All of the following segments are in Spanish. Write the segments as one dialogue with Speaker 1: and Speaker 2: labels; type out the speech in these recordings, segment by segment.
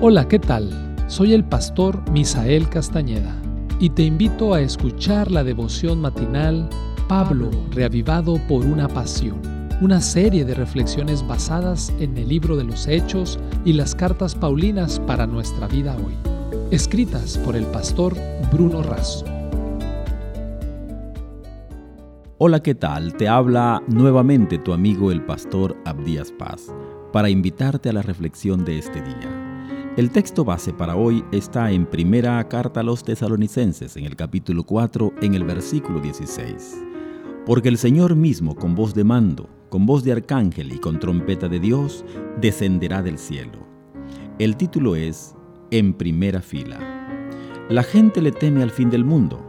Speaker 1: Hola, ¿qué tal? Soy el pastor Misael Castañeda y te invito a escuchar la devoción matinal Pablo, reavivado por una pasión, una serie de reflexiones basadas en el libro de los Hechos y las cartas Paulinas para nuestra vida hoy, escritas por el pastor Bruno Razo.
Speaker 2: Hola, ¿qué tal? Te habla nuevamente tu amigo el pastor Abdías Paz para invitarte a la reflexión de este día. El texto base para hoy está en Primera Carta a los Tesalonicenses, en el capítulo 4, en el versículo 16. Porque el Señor mismo, con voz de mando, con voz de arcángel y con trompeta de Dios, descenderá del cielo. El título es En primera fila. La gente le teme al fin del mundo,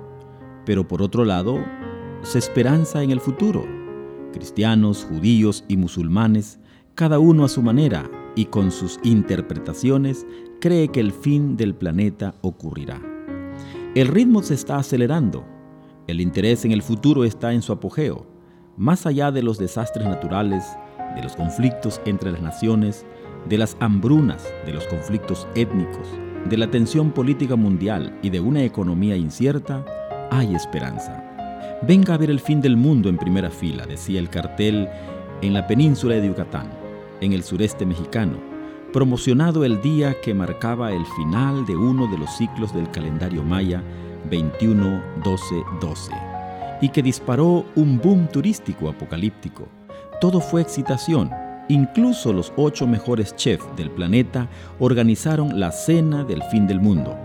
Speaker 2: pero por otro lado, se esperanza en el futuro. Cristianos, judíos y musulmanes, cada uno a su manera, y con sus interpretaciones cree que el fin del planeta ocurrirá. El ritmo se está acelerando, el interés en el futuro está en su apogeo, más allá de los desastres naturales, de los conflictos entre las naciones, de las hambrunas, de los conflictos étnicos, de la tensión política mundial y de una economía incierta, hay esperanza. Venga a ver el fin del mundo en primera fila, decía el cartel en la península de Yucatán en el sureste mexicano, promocionado el día que marcaba el final de uno de los ciclos del calendario maya 21-12-12 y que disparó un boom turístico apocalíptico. Todo fue excitación. Incluso los ocho mejores chefs del planeta organizaron la cena del fin del mundo.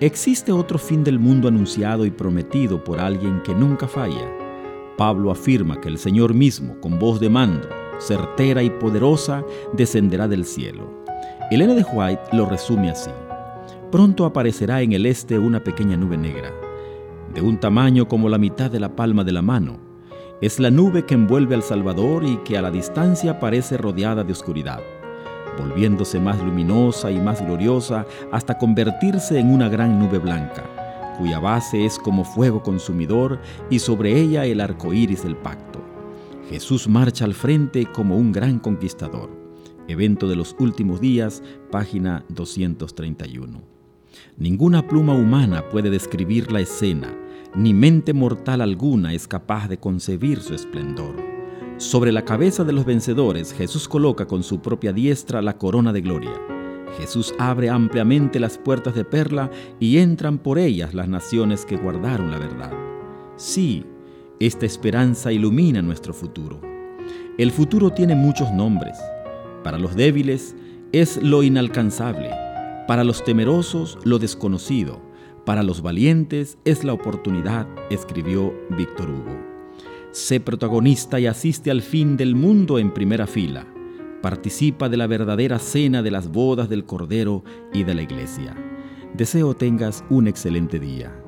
Speaker 2: Existe otro fin del mundo anunciado y prometido por alguien que nunca falla. Pablo afirma que el Señor mismo, con voz de mando, certera y poderosa, descenderá del cielo. Elena de White lo resume así. Pronto aparecerá en el este una pequeña nube negra, de un tamaño como la mitad de la palma de la mano. Es la nube que envuelve al Salvador y que a la distancia parece rodeada de oscuridad, volviéndose más luminosa y más gloriosa hasta convertirse en una gran nube blanca, cuya base es como fuego consumidor y sobre ella el arco iris del pacto. Jesús marcha al frente como un gran conquistador. Evento de los últimos días, página 231. Ninguna pluma humana puede describir la escena, ni mente mortal alguna es capaz de concebir su esplendor. Sobre la cabeza de los vencedores, Jesús coloca con su propia diestra la corona de gloria. Jesús abre ampliamente las puertas de perla y entran por ellas las naciones que guardaron la verdad. Sí, esta esperanza ilumina nuestro futuro. El futuro tiene muchos nombres. Para los débiles es lo inalcanzable, para los temerosos lo desconocido, para los valientes es la oportunidad, escribió Víctor Hugo. Sé protagonista y asiste al fin del mundo en primera fila. Participa de la verdadera cena de las bodas del Cordero y de la Iglesia. Deseo tengas un excelente día.